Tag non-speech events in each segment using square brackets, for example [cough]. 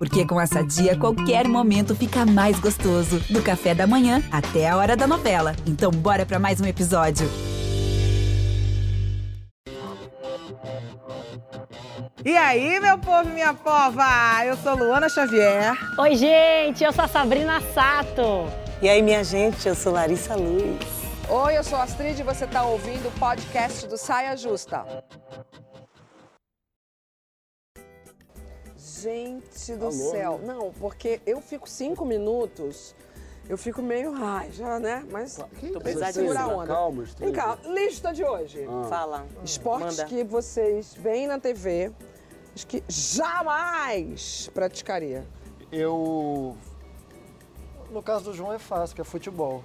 Porque com essa dia, qualquer momento fica mais gostoso. Do café da manhã até a hora da novela. Então, bora para mais um episódio. E aí, meu povo e minha pova? Eu sou Luana Xavier. Oi, gente, eu sou a Sabrina Sato. E aí, minha gente, eu sou Larissa Luz. Oi, eu sou a Astrid e você está ouvindo o podcast do Saia Justa. Gente do Alô, céu. né? Não, porque eu fico cinco minutos, eu fico meio, ai, já, né? Mas Tô segurar a onda. Calma, Vem cá, lista de hoje. Fala. Esportes Manda. que vocês veem na TV, que jamais praticaria. Eu. No caso do João é fácil, que é futebol.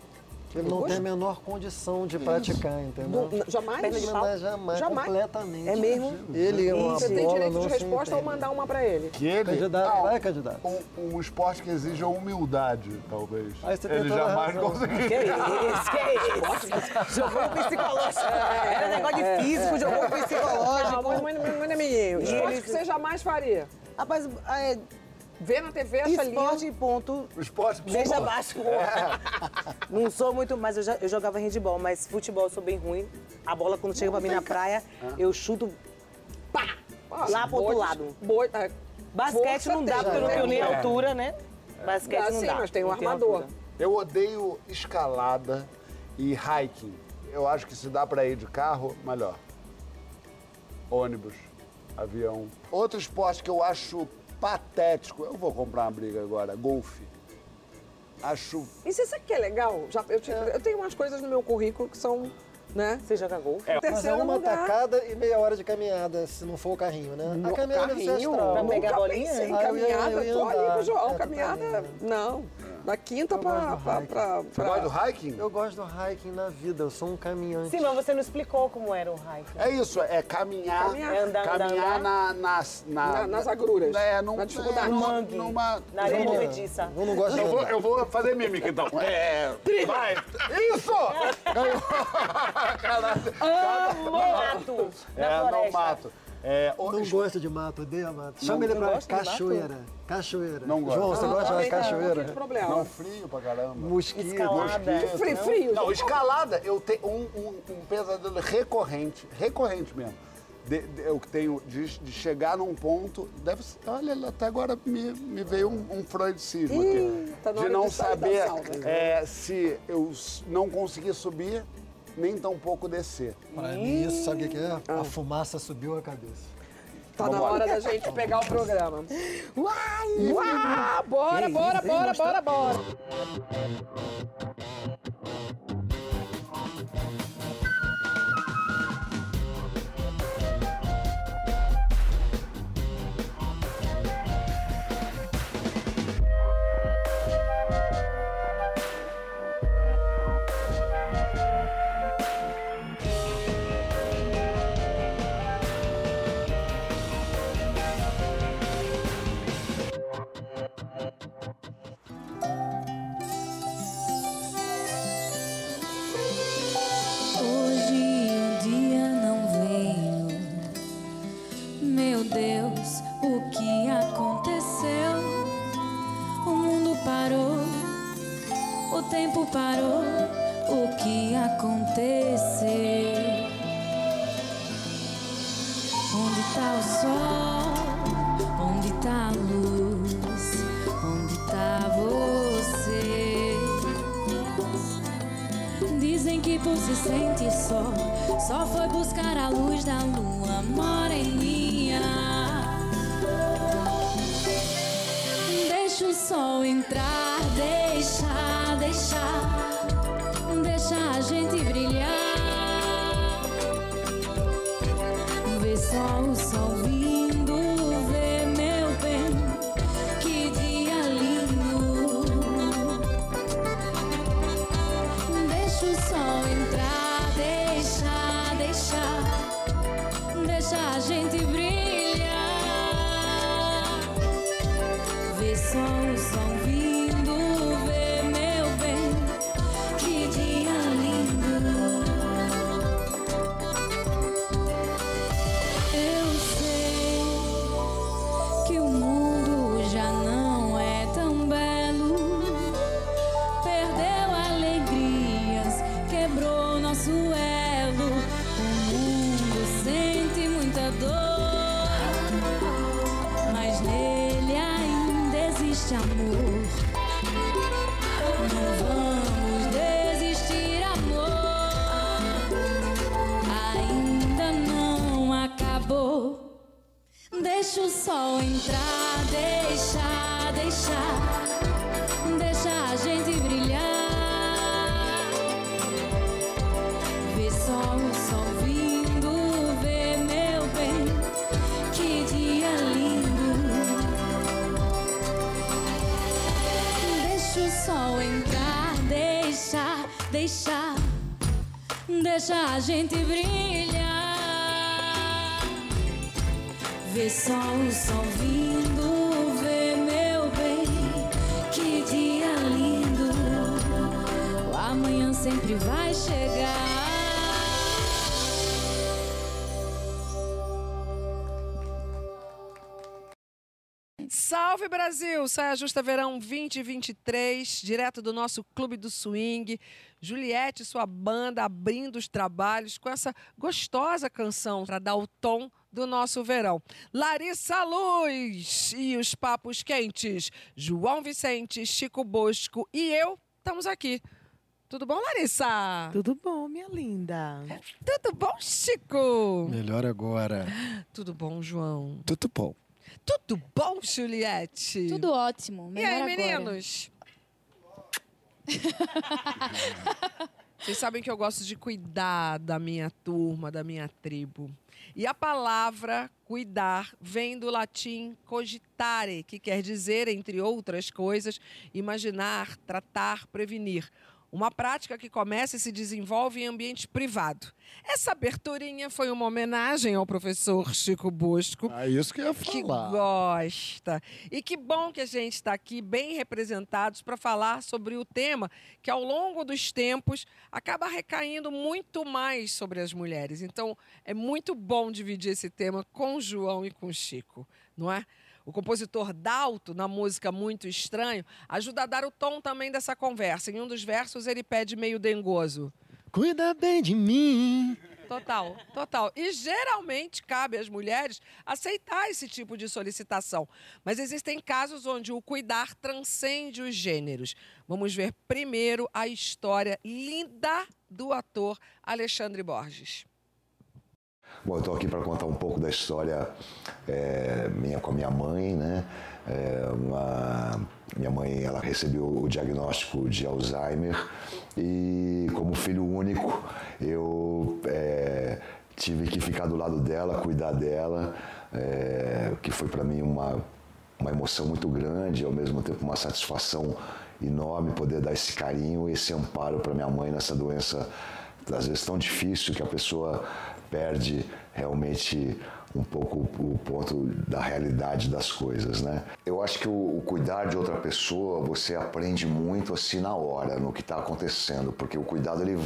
Ele não tem a menor condição de praticar, entendeu? Do- jamais? Perna de pau? Mas jamais, Jamais. completamente. É mesmo? Ele é uma Você tem bola, direito não de resposta ou mandar uma pra ele. Que ele. Candidato, Ah, vai, candidato. Um, um esporte que exige a humildade, talvez. Aí você tem ele jamais razão. conseguiria. Que isso, que isso? [laughs] Jogou psicológico. Era negócio de físico, jogou psicológico. muito, muito, muito, muito menino. Esporte eles- que você jamais faria. Rapaz, é, Vê na TV, acha esporte lindo. ponto, O esporte. deixa abaixo. [laughs] Não sou muito, mas eu, já, eu jogava handball, mas futebol eu sou bem ruim. A bola quando chega pra mim na praia, eu chuto pá, lá pro outro lado. boa- é, Basquete não dá, tem, porque eu não né? tenho nem É. altura, né? Basquete Ah, não sim, dá. mas tem um não armador. altura. Eu odeio escalada e hiking. Eu acho que se dá pra ir de carro, melhor. Ônibus, avião. Outro esporte que eu acho patético. Eu vou comprar uma briga agora. Golfe. Acho. E você sabe o que é legal? Já, eu, te- eu tenho umas coisas no meu currículo que são, né? Você joga golfe? Mas é uma lugar. tacada e meia hora de caminhada, se não for o carrinho, né? No a caminhada ser carrinho, astral. Pra pegar a bolinha? pensei em Ah, eu ia- caminhada, eu ia tô ali com o João. É, caminhada, tá não. Da quinta Eu pra, gosto do pra, hiking. pra, Você gosta do hiking? Eu gosto do hiking na vida, eu sou um caminhante. Sim, mas você não explicou como era o hiking. É isso, é caminhar, Caminhar. É andar, caminhar andar. na, nas, na- Na- nas agruras, É, num, na dificuldade. é, No numa- mangue. numa- Na areia eu vou- movediça. Eu não gosto de eu vou, eu vou fazer mímica então. [laughs] É. Vai! Isso! Ganhou! [laughs] Caralho. Mato, na É, não floresta. mato. É, o- Não gosto de mato, odeio mato. Chama ele pra gosta cachoeira. Cachoeira. Não gosto. João, você gosta de cachoeira? Não tem problema. Não, frio pra caramba. Mosquito. Escalada. mosquito. Frio, frio. Não, escalada, eu tenho um, um- um pesadelo recorrente, recorrente mesmo. De- de- eu tenho de, de chegar num ponto. Deve ser, olha, até agora me, me veio um, um freudicismo Ih, aqui. tá de não saber é, se eu não conseguir subir, nem tampouco descer. Pra mim, isso sabe o que é? A fumaça subiu a cabeça. Tá na hora da [laughs] gente pegar o programa. Uai! Uau! Bora, bora, bora, bora, bora. Só o sol vindo, vê meu bem, que dia lindo. O amanhã sempre vai chegar. Salve Brasil! Saia Justa Verão 2023, direto do nosso Clube do Swing. Juliette e sua banda abrindo os trabalhos com essa gostosa canção para dar o tom do nosso verão. Larissa Luz e os papos quentes. João Vicente, Chico Bosco e eu estamos aqui. Tudo bom, Larissa? Tudo bom, minha linda? Tudo bom, Chico? Melhor agora. Tudo bom, João? Tudo bom. Tudo bom, Juliette? Tudo ótimo. E melhor aí, agora. meninos? [laughs] Vocês sabem que eu gosto de cuidar da minha turma, da minha tribo. E a palavra cuidar vem do latim cogitare, que quer dizer, entre outras coisas, imaginar, tratar, prevenir. Uma prática que começa e se desenvolve em ambiente privado. Essa aberturinha foi uma homenagem ao professor Chico Bosco, É isso que eu ia que falar. gosta. E que bom que a gente está aqui bem representados para falar sobre o tema que, ao longo dos tempos, acaba recaindo muito mais sobre as mulheres. Então, é muito bom dividir esse tema com o João e com o Chico, não é? O compositor Dalto, na música Muito Estranho, ajuda a dar o tom também dessa conversa. Em um dos versos, ele pede meio dengoso. Cuida bem de mim. Total, total. E geralmente cabe às mulheres aceitar esse tipo de solicitação. Mas existem casos onde o cuidar transcende os gêneros. Vamos ver primeiro a história linda do ator Alexandre Borges. Bom, eu estou aqui para contar um pouco da história é, minha com a minha mãe, né? É, uma- minha mãe, ela recebeu o diagnóstico de Alzheimer e como filho único, eu é, tive que ficar do lado dela, cuidar dela, é, que foi para mim uma, uma emoção muito grande, e ao mesmo tempo uma satisfação enorme poder dar esse carinho, esse amparo para minha mãe nessa doença às vezes tão difícil que a pessoa perde realmente um pouco o ponto da realidade das coisas, né? Eu acho que o, o cuidar de outra pessoa, você aprende muito assim na hora, no que está acontecendo, porque o cuidado ele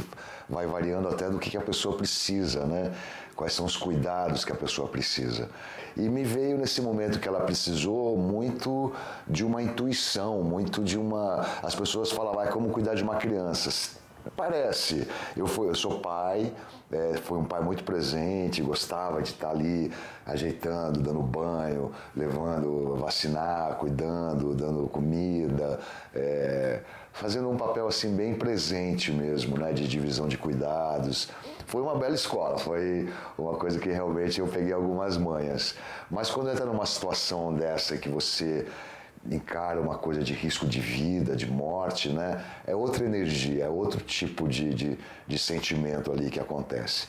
vai variando até do que, que a pessoa precisa, né? Quais são os cuidados que a pessoa precisa. E me veio nesse momento que ela precisou muito de uma intuição, muito de uma. As pessoas falavam, ah, é como cuidar de uma criança. Parece. Eu, fui, eu sou pai, é, fui um pai muito presente, gostava de estar ali ajeitando, dando banho, levando vacinar, cuidando, dando comida, é, fazendo um papel assim bem presente mesmo, né, de divisão de cuidados. Foi uma bela escola, foi uma coisa que realmente eu peguei algumas manhas. Mas quando entra numa situação dessa que você encara uma coisa de risco de vida, de morte, né? É outra energia, é outro tipo de, de, de sentimento ali que acontece.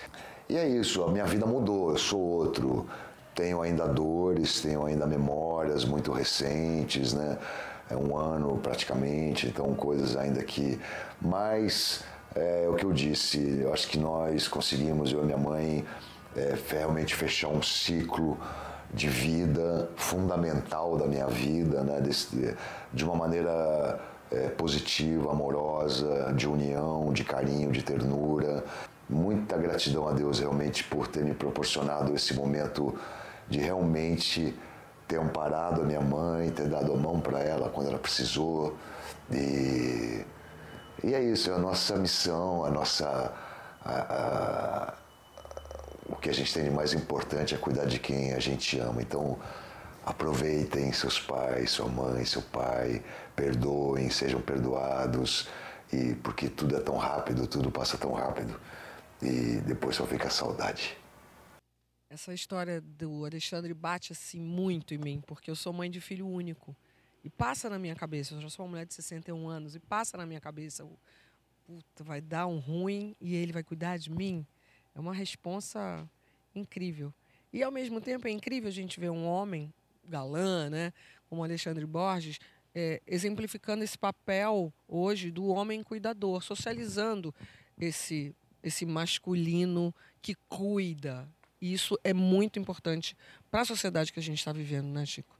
E é isso, a minha vida mudou, eu sou outro. Tenho ainda dores, tenho ainda memórias muito recentes, né? É um ano praticamente, então coisas ainda que. Mas é o que eu disse, eu acho que nós conseguimos, eu e minha mãe, é, realmente fechar um ciclo de vida fundamental da minha vida, né? De uma maneira é, positiva, amorosa, de união, de carinho, de ternura. Muita gratidão a Deus realmente por ter me proporcionado esse momento de realmente ter amparado a minha mãe, ter dado a mão para ela quando ela precisou. E, e é isso, é a nossa missão, a nossa. a- a- que a gente tem de mais importante é cuidar de quem a gente ama. Então, aproveitem seus pais, sua mãe, seu pai, perdoem, sejam perdoados, e porque tudo é tão rápido, tudo passa tão rápido, e depois só fica a saudade. Essa história do Alexandre bate assim muito em mim, porque eu sou mãe de filho único. E passa na minha cabeça, eu já sou uma mulher de 61 anos, e passa na minha cabeça, puta, vai dar um ruim e ele vai cuidar de mim. É uma responsa incrível. E ao mesmo tempo é incrível a gente ver um homem galã, né, como Alexandre Borges, é, exemplificando esse papel hoje do homem cuidador, socializando esse esse masculino que cuida. E isso é muito importante para a sociedade que a gente está vivendo, né, Chico?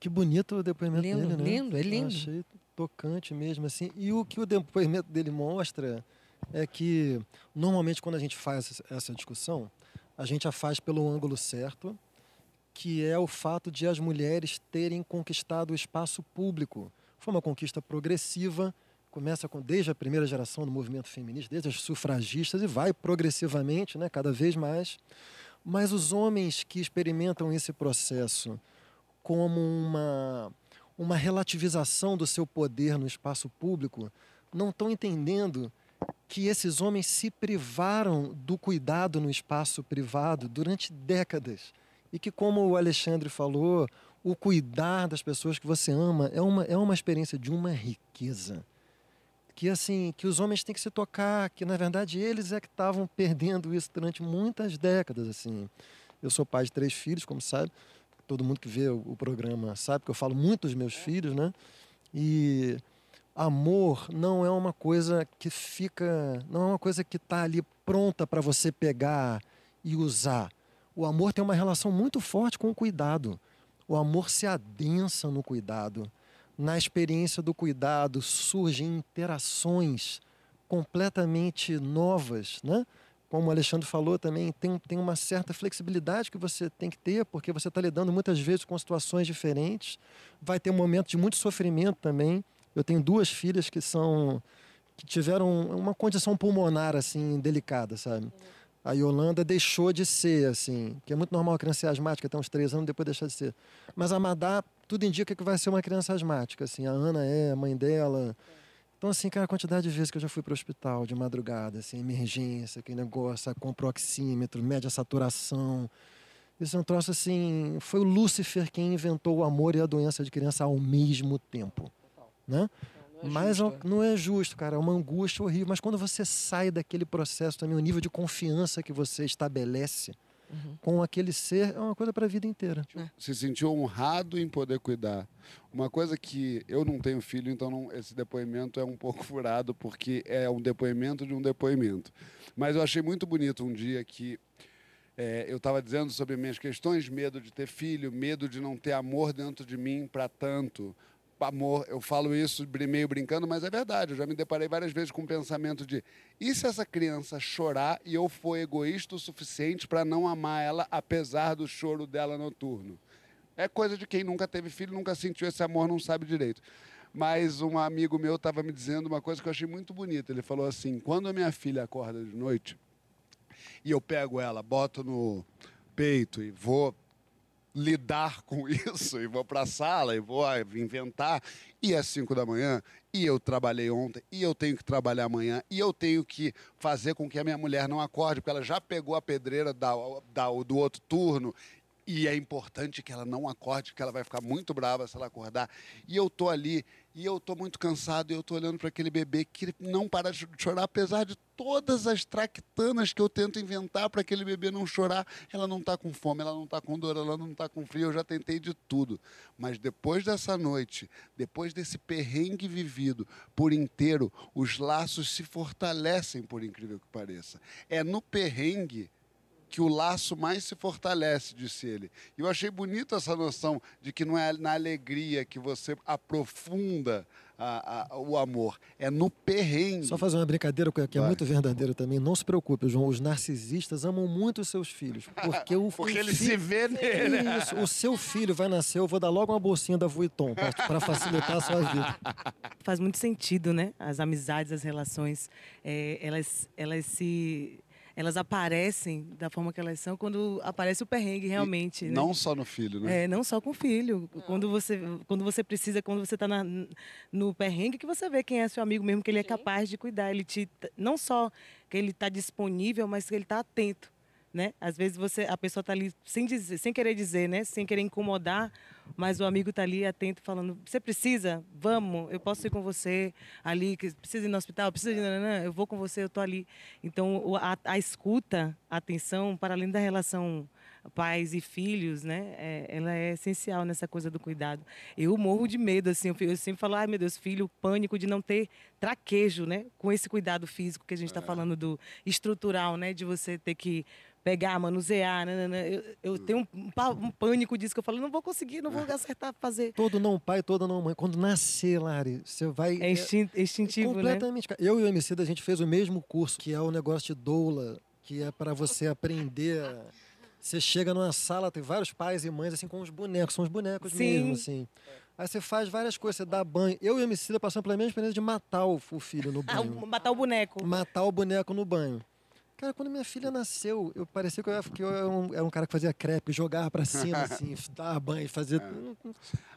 Que bonito o depoimento Lindo, dele, né? lindo, é lindo. Achei tocante mesmo, assim. E o que o depoimento dele mostra é que, normalmente, quando a gente faz essa- discussão, a gente a faz pelo ângulo certo, que é o fato de as mulheres terem conquistado o espaço público. Foi uma conquista progressiva, começa com, desde a primeira geração do movimento feminista, desde as sufragistas, e vai progressivamente, né, cada vez mais. Mas os homens que experimentam esse processo como uma, uma relativização do seu poder no espaço público não estão entendendo que esses homens se privaram do cuidado no espaço privado durante décadas. E que, como o Alexandre falou, o cuidar das pessoas que você ama é uma, é uma experiência de uma riqueza. Que assim, que os homens têm que se tocar, que na verdade eles é que estavam perdendo isso durante muitas décadas. assim. Eu sou pai de três filhos, como sabe. Todo mundo que vê o, programa sabe que eu falo muito dos meus filhos, né? E amor não é uma coisa que fica, não é uma coisa que está ali pronta para você pegar e usar. O amor tem uma relação muito forte com o cuidado. O amor se adensa no cuidado. Na experiência do cuidado surgem interações completamente novas, né? Como o Alexandre falou também, tem, tem uma certa flexibilidade que você tem que ter, porque você está lidando muitas vezes com situações diferentes. Vai ter um momento de muito sofrimento também. Eu tenho duas filhas que são que tiveram uma condição pulmonar assim delicada, sabe? A Yolanda deixou de ser assim, que é muito normal a criança ser asmática até uns três anos depois deixar de ser. Mas a Madá tudo indica que vai ser uma criança asmática, assim. A Ana é a mãe dela. Então, assim, cara, a quantidade de vezes que eu já fui para o hospital de madrugada, assim, emergência, aquele negócio, o oxímetro, mede a saturação. Isso é um troço assim. Foi o Lúcifer quem inventou o amor e a doença de criança ao mesmo tempo. Né? Mas é um- não é justo, cara. É uma angústia horrível. Mas quando você sai daquele processo também, o nível de confiança que você estabelece com aquele ser é uma coisa para a vida inteira. se sentiu honrado em poder cuidar. Uma coisa que eu não tenho filho, então não- esse depoimento é um pouco [laughs] furado, porque é um depoimento de um depoimento. Mas eu achei muito bonito um dia que é, eu estava dizendo sobre minhas questões, medo de ter filho, medo de não ter amor dentro de mim para tanto. Amor, eu falo isso meio brincando, mas é verdade. Eu já me deparei várias vezes com o pensamento de: e se essa criança chorar e eu for egoísta o suficiente para não amar ela, apesar do choro dela noturno? É coisa de quem nunca teve filho, nunca sentiu esse amor, não sabe direito. Mas um amigo meu estava me dizendo uma coisa que eu achei muito bonita. Ele falou assim: quando a minha filha acorda de noite e eu pego ela, boto no peito e vou lidar com [laughs] isso. E vou para a sala e vou ah, inventar. E é cinco da manhã e eu trabalhei ontem e eu tenho que trabalhar amanhã e eu tenho que fazer com que a minha mulher não acorde porque ela já pegou a pedreira da, da- do outro turno. E é importante que ela não acorde porque ela vai ficar muito brava se ela acordar. E eu tô ali e eu tô muito cansado e eu tô olhando para aquele bebê que não para de chorar apesar de todas as traquitanas que eu tento inventar para aquele bebê não chorar, ela não está com fome, ela não está com dor, ela não está com frio, eu já tentei de tudo. Mas depois dessa noite, depois desse perrengue vivido por inteiro, os laços se fortalecem, por incrível que pareça. É no perrengue que o laço mais se fortalece, disse ele. E eu achei bonito essa noção de que não é na alegria que você aprofunda a- a- o amor, é no perrengue. Só fazer uma brincadeira que que é Vai. muito verdadeira também. Não se preocupe, João. Os narcisistas amam muito os seus filhos. [laughs] Porque o Porque o ele fi- se vê nele. [laughs] Isso, o seu filho vai nascer, eu vou dar logo uma bolsinha da Vuitton para facilitar a sua vida. faz muito sentido, né? As amizades, as relações, é, elas, elas se, elas aparecem da forma que elas são quando aparece o perrengue realmente. né? Não só no filho, né? É, não só com o filho. Quando você, quando você precisa, quando você está no perrengue, que você vê quem é seu amigo mesmo, que ele é capaz de cuidar. Ele te, não só que ele está disponível, mas que ele está atento. Né? Às vezes você a pessoa tá ali sem dizer, sem querer dizer, né? Sem querer incomodar, mas o amigo tá ali atento falando: "Você precisa? Vamos, eu posso ir com você ali, que precisa ir no hospital, precisa ir, nananã, eu vou com você, eu tô ali". Então, a, a escuta, a atenção, para além da relação pais e filhos, né? é- ela é essencial nessa coisa do cuidado. Eu morro de medo, assim, eu, eu sempre falo, ai meu Deus, filho, pânico de não ter traquejo, né? Com esse cuidado físico que a gente está falando do estrutural, né? De você ter que pegar, manusear, nananã. Eu, eu tenho um, um pânico disso que eu falo, não vou conseguir, não vou acertar fazer. Todo não pai, todo não mãe. Quando nascer, Lari, você vai. É instin- instintivo, né? completamente. cara. Eu e o MC, a gente fez o mesmo curso, que é o negócio de doula, que é para você aprender. a- Você chega numa sala, tem vários pais e mães, assim, com os bonecos, são os bonecos Sim. mesmo, assim. Aí você faz várias coisas, você dá banho. Eu e o MC passamos pela mesma experiência de matar o, o filho no [laughs] Ah, banho. matar o boneco. Matar o boneco no banho. Cara, quando minha filha nasceu, eu parecia que eu, era- que eu era, um, era um cara que fazia crepe, jogava pra cima, [laughs] assim, dava banho, fazia.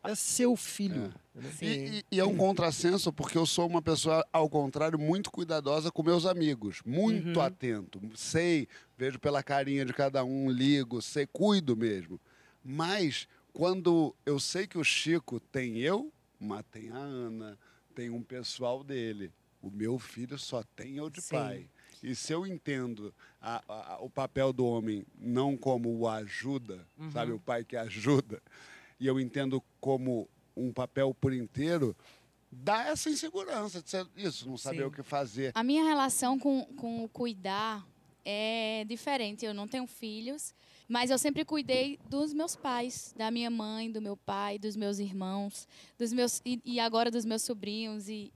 É, seu filho. entendeu? E, e- e é um contrassenso porque eu sou uma pessoa, ao contrário, muito cuidadosa com meus amigos. Muito Uhum. atento. Sei, vejo pela carinha de cada um, ligo, sei, cuido mesmo. Mas quando eu sei que o Chico tem eu, mas tem a Ana, tem um pessoal dele. O meu filho só tem eu de Sim. pai. E se eu entendo a- a- o papel do homem não como o ajuda, Uhum. sabe, o pai que ajuda, e eu entendo como um papel por inteiro, dá essa insegurança de ser isso, não saber Sim. o que fazer. A minha relação com, com o cuidar é diferente. Eu não tenho filhos, mas eu sempre cuidei dos meus pais, da minha mãe, do meu pai, dos meus irmãos, dos meus e, e agora dos meus sobrinhos e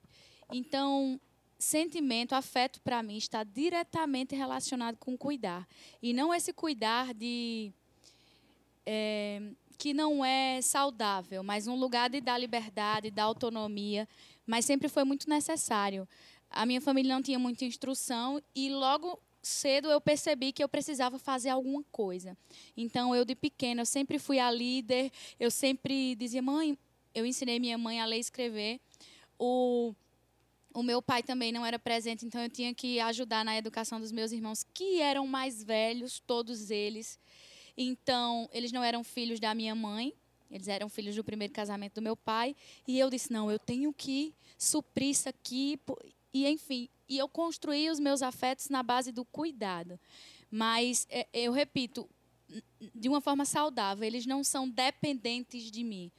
então sentimento, afeto para mim está diretamente relacionado com cuidar e não esse cuidar de é, que não é saudável, mas um lugar de dar liberdade, dar autonomia, mas sempre foi muito necessário. A minha família não tinha muita instrução e logo cedo eu percebi que eu precisava fazer alguma coisa. Então eu de pequena eu sempre fui a líder, eu sempre dizia mãe, eu ensinei minha mãe a ler e escrever. O o meu pai também não era presente, então eu tinha que ajudar na educação dos meus irmãos, que eram mais velhos, todos eles. Então, eles não eram filhos da minha mãe, eles eram filhos do primeiro casamento do meu pai. E eu disse: não, eu tenho que suprir isso aqui. E, enfim, e eu construí os meus afetos na base do cuidado. Mas, é, eu repito, de uma forma saudável, eles não são dependentes de mim.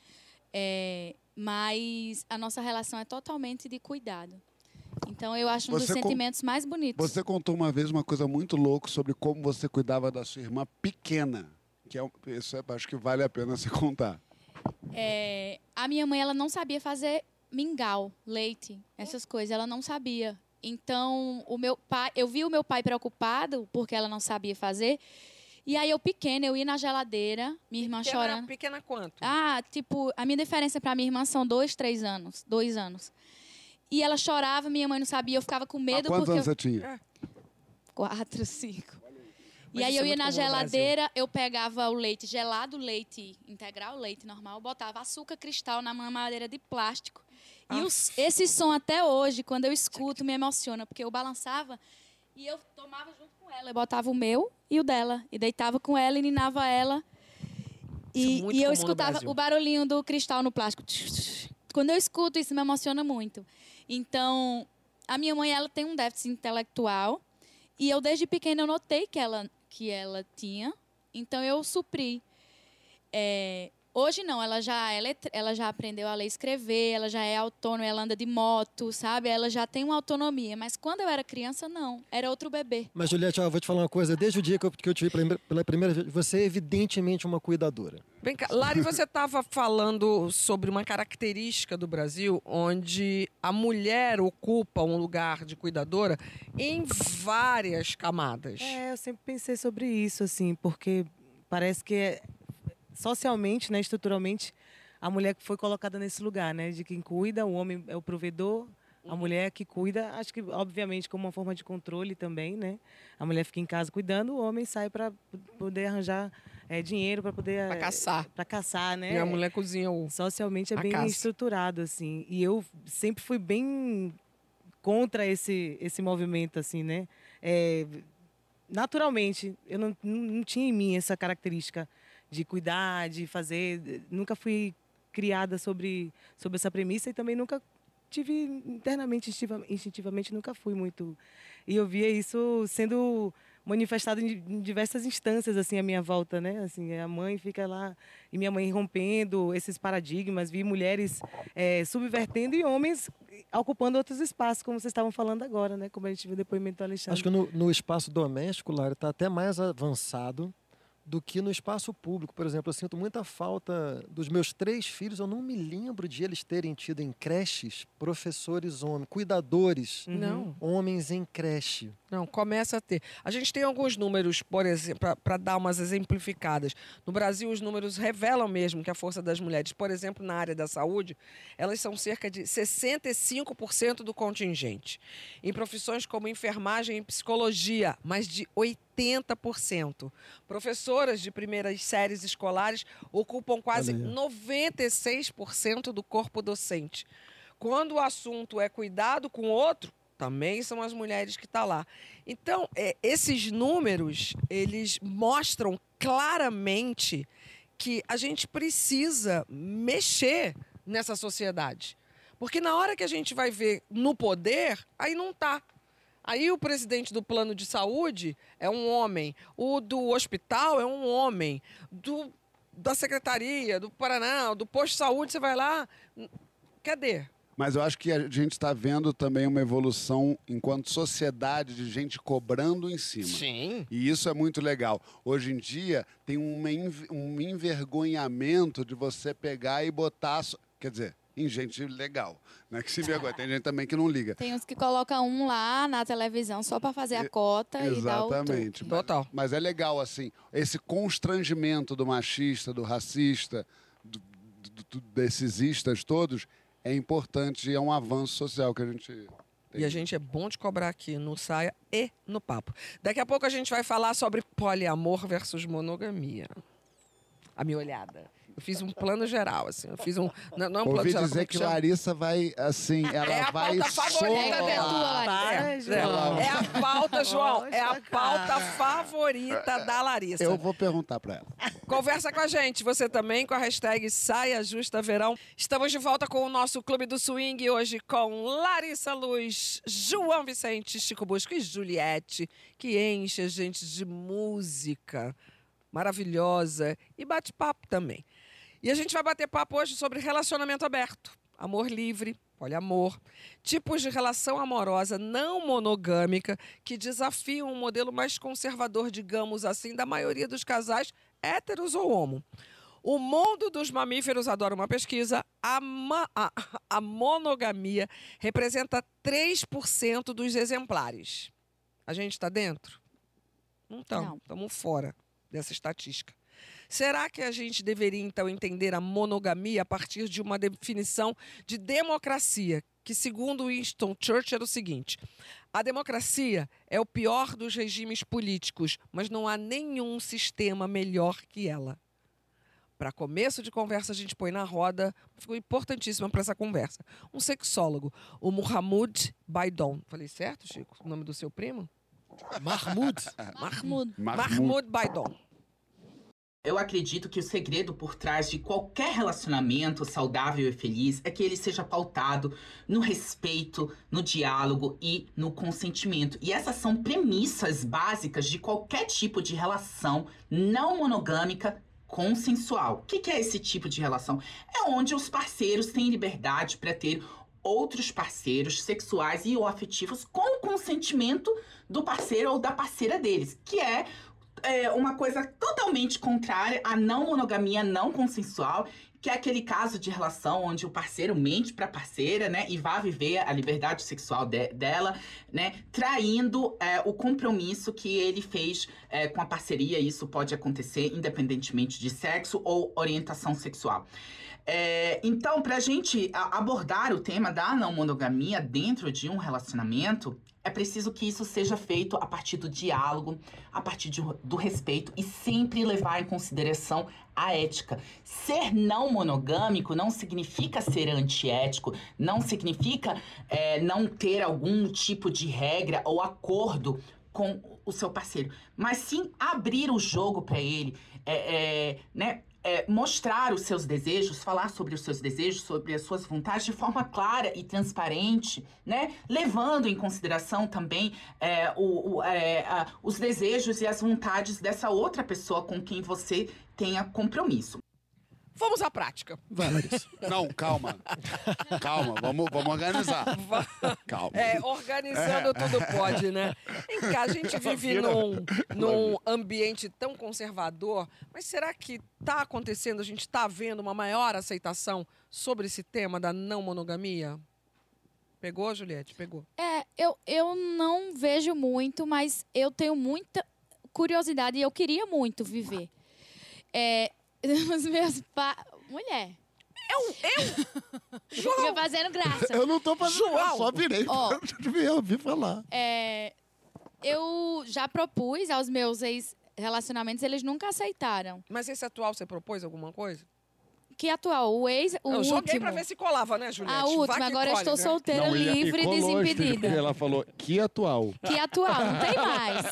É, mas a nossa relação é totalmente de cuidado. Então, eu acho um dos Você com- sentimentos mais bonitos. Você contou uma vez uma coisa muito louca sobre como você cuidava da sua irmã pequena. Que é, isso é, acho que vale a pena [laughs] você contar. É, a minha mãe ela não sabia fazer mingau, leite, essas coisas, ela não sabia. Então, o meu pai, eu vi o meu pai preocupado porque ela não sabia fazer. E aí eu pequena, eu ia na geladeira, minha irmã Pequena, chorando. pequena quanto? Ah, tipo, a minha diferença para minha irmã são dois, três anos, dois anos. E ela chorava, minha mãe não sabia, eu ficava com medo Há quantos porque anos eu... você tinha? Quatro, cinco. E Mas aí isso eu é ia na geladeira, eu pegava o leite gelado, leite integral, leite normal, botava açúcar cristal na mamadeira de plástico. E os- esse som até hoje, quando eu escuto, me emociona, porque eu balançava e eu tomava junto ela. Eu botava o meu e o dela. E deitava com ela e ninava ela. Isso é E, e eu escutava o barulhinho do cristal no plástico. Quando eu escuto isso, me emociona muito. Então, a minha mãe ela tem um déficit intelectual. E eu, desde pequena, eu notei que ela, que ela tinha. Então, eu supri. É, hoje, não. Ela já, ela, é tr- ela já aprendeu a ler e escrever. Ela já é autônoma. Ela anda de moto, sabe? Ela já tem uma autonomia. Mas quando eu era criança, não. Era outro bebê. Mas, Juliette, eu vou te falar uma coisa. Desde o dia que eu, que eu te vi pela, pela primeira vez, você é evidentemente uma cuidadora. Vem cá, Lari, você estava falando sobre uma característica do Brasil onde a mulher ocupa um lugar de cuidadora em várias camadas. É, eu sempre pensei sobre isso, assim, porque parece que é- socialmente, né, estruturalmente, a mulher que foi colocada nesse lugar, né, de quem cuida, o homem é o provedor, a mulher que cuida, acho que obviamente como uma forma de controle também, né? A mulher fica em casa cuidando, o homem sai para poder arranjar é, dinheiro para poder Pra caçar. para caçar, né? E a mulher cozinha o. Socialmente é bem caça. estruturado, assim. E eu sempre fui bem contra esse, esse movimento, assim, né? É, naturalmente. Eu não, não, não tinha em mim essa característica de cuidar, de fazer. Nunca fui criada sobre, sobre essa premissa e também nunca tive internamente, instintiva- instintivamente, nunca fui muito. E eu via isso sendo manifestado em, diversas instâncias assim à minha volta, né? Assim, a mãe fica lá e minha mãe rompendo esses paradigmas, vi mulheres eh, subvertendo e homens ocupando outros espaços, como vocês estavam falando agora, né? Como a gente viu o depoimento do Alexandre. Acho que no, no espaço doméstico, Lara, está até mais avançado do que no espaço público. Por exemplo, eu sinto muita falta dos meus três filhos. Eu não me lembro de eles terem tido em creches professores homens, cuidadores Não. homens em creche. Não, começa a ter. A gente tem alguns números, por exemplo, para dar umas exemplificadas. No Brasil, os números revelam mesmo que a força das mulheres, por exemplo, na área da saúde, elas são cerca de 65% do contingente. Em profissões como enfermagem e psicologia, mais de 80%. Professoras de primeiras séries escolares ocupam quase Olha aí. 96% do corpo docente. Quando o assunto é cuidado com o outro, também são as mulheres que estão lá. Então, é, esses números, eles mostram claramente que a gente precisa mexer nessa sociedade. Porque na hora que a gente vai ver no poder, aí não tá. Aí o presidente do plano de saúde é um homem, o do hospital é um homem, do, da secretaria, do Paraná, do posto de saúde, você vai lá. Cadê? Mas eu acho que a gente está vendo também uma evolução enquanto sociedade de gente cobrando em cima. Sim. E isso é muito legal. Hoje em dia tem um envergonhamento de você pegar e botar. Quer dizer, em gente legal. Né? Que se [laughs] envergonha. Tem gente também que não liga. Tem uns que colocam um lá na televisão só para fazer a cota e dar o Exatamente. truque. Total. Mas é legal, assim, esse constrangimento do machista, do racista, do- do- do- desses istas todos, é importante e é um avanço social que a gente. E a gente é bom de cobrar aqui no Saia e no Papo. Daqui a pouco a gente vai falar sobre poliamor versus monogamia. A minha olhada. Eu fiz um plano geral, assim. Eu fiz um. Não, não é um plano Ouvi geral. dizer é que chama? Larissa vai, assim, ela É a vai pauta favorita solar. dela. Para, É, João. é, é a pauta, João. É a pauta cara. favorita da Larissa. Eu vou perguntar para ela. Conversa com a gente, você também, com a hashtag Saia Justa Verão. Estamos de volta com o nosso Clube do Swing, hoje com Larissa Luz, João Vicente, Chico Busco e Juliette, que enche a gente de música maravilhosa e bate-papo também. E a gente vai bater papo hoje sobre relacionamento aberto, amor livre, poliamor, tipos de relação amorosa não monogâmica que desafiam um modelo mais conservador, digamos assim, da maioria dos casais héteros ou homo. O mundo dos mamíferos adora uma pesquisa. A, ma- a- a monogamia representa 3% dos exemplares. A gente está dentro? Não estamos. Estamos fora dessa estatística. Será que a gente deveria, então, entender a monogamia a partir de uma definição de democracia, que, segundo Winston Churchill, era o seguinte: a democracia é o pior dos regimes políticos, mas não há nenhum sistema melhor que ela. Para começo de conversa, a gente põe na roda, ficou importantíssima para essa conversa, um sexólogo, o Muhammad Baidon. Falei certo, Chico? O nome do seu primo? Mahmoud. Mahmoud. Mahmoud Baidon. Eu acredito que o segredo por trás de qualquer relacionamento saudável e feliz é que ele seja pautado no respeito, no diálogo e no consentimento. E essas são premissas básicas de qualquer tipo de relação não monogâmica consensual. O que que é esse tipo de relação? É onde os parceiros têm liberdade para ter outros parceiros sexuais e ou afetivos com o consentimento do parceiro ou da parceira deles, que é é uma coisa totalmente contrária à não monogamia não consensual, que é aquele caso de relação onde o parceiro mente para a parceira, né, e vai viver a liberdade sexual de- dela, né, traindo é, o compromisso que ele fez é, com a parceria. Isso pode acontecer independentemente de sexo ou orientação sexual. É, então, para a gente abordar o tema da não monogamia dentro de um relacionamento, é preciso que isso seja feito a partir do diálogo, a partir de- do respeito e sempre levar em consideração a ética. Ser não monogâmico não significa ser antiético, não significa é, não ter algum tipo de regra ou acordo com o seu parceiro, mas sim abrir o jogo para ele, é, é, né? É, mostrar os seus desejos, falar sobre os seus desejos, sobre as suas vontades de forma clara e transparente, né? Levando em consideração também é, o, o, é, a, os desejos e as vontades dessa outra pessoa com quem você tenha compromisso. Vamos à prática. Vai, Larissa. [laughs] Não, calma. Calma, vamos, vamos organizar. Calma. É, organizando tudo pode, né? Em cá, a gente vive num, num ambiente tão conservador, mas será que está acontecendo, a gente está vendo uma maior aceitação sobre esse tema da não monogamia? Pegou, Juliette? Pegou. É, eu, eu não vejo muito, mas eu tenho muita curiosidade e eu queria muito viver. É, [laughs] os meus pais. Mulher. Eu? Eu? [laughs] Fica fazendo graça. Eu não tô fazendo eu só virei Ó. [laughs] pra me ouvir falar. É, eu já propus aos meus ex-relacionamentos, eles nunca aceitaram. Mas esse atual você propôs alguma coisa? Que atual? O ex, o eu último. joguei pra ver se colava, né, Juliette? A última, agora eu estou né? solteira, Não, e livre e colou, desimpedida. Ela falou que atual. Que atual, não tem mais.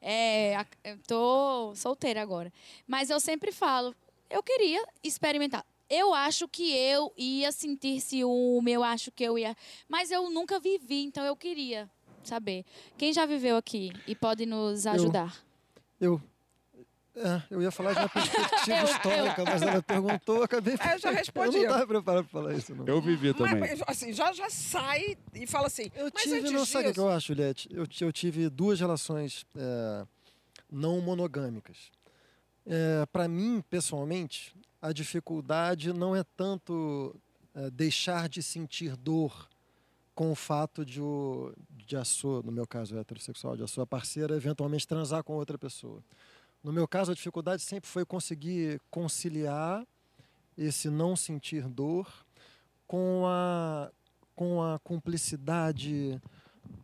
É, a- eu tô solteira agora. Mas eu sempre falo, eu queria experimentar. Eu acho que eu ia sentir ciúme, eu acho que eu ia. Mas eu nunca vivi, então eu queria saber. Quem já viveu aqui e pode nos ajudar? Eu. É, eu ia falar de uma perspectiva [laughs] Eu- histórica, mas ela perguntou, eu acabei. É, eu já respondi. [laughs] Eu não estava preparado para falar isso, não. Eu vivi também. Mas, assim, já, já sai e fala assim. Eu tive, não sabe o que eu acho, Juliette? Eu, eu tive duas relações é, não monogâmicas. Para mim, pessoalmente, a dificuldade não é tanto é, deixar de sentir dor com o fato de, o, de a sua, no meu caso heterossexual, de a sua parceira eventualmente transar com outra pessoa. No meu caso, a dificuldade sempre foi conseguir conciliar esse não sentir dor com a, com a cumplicidade,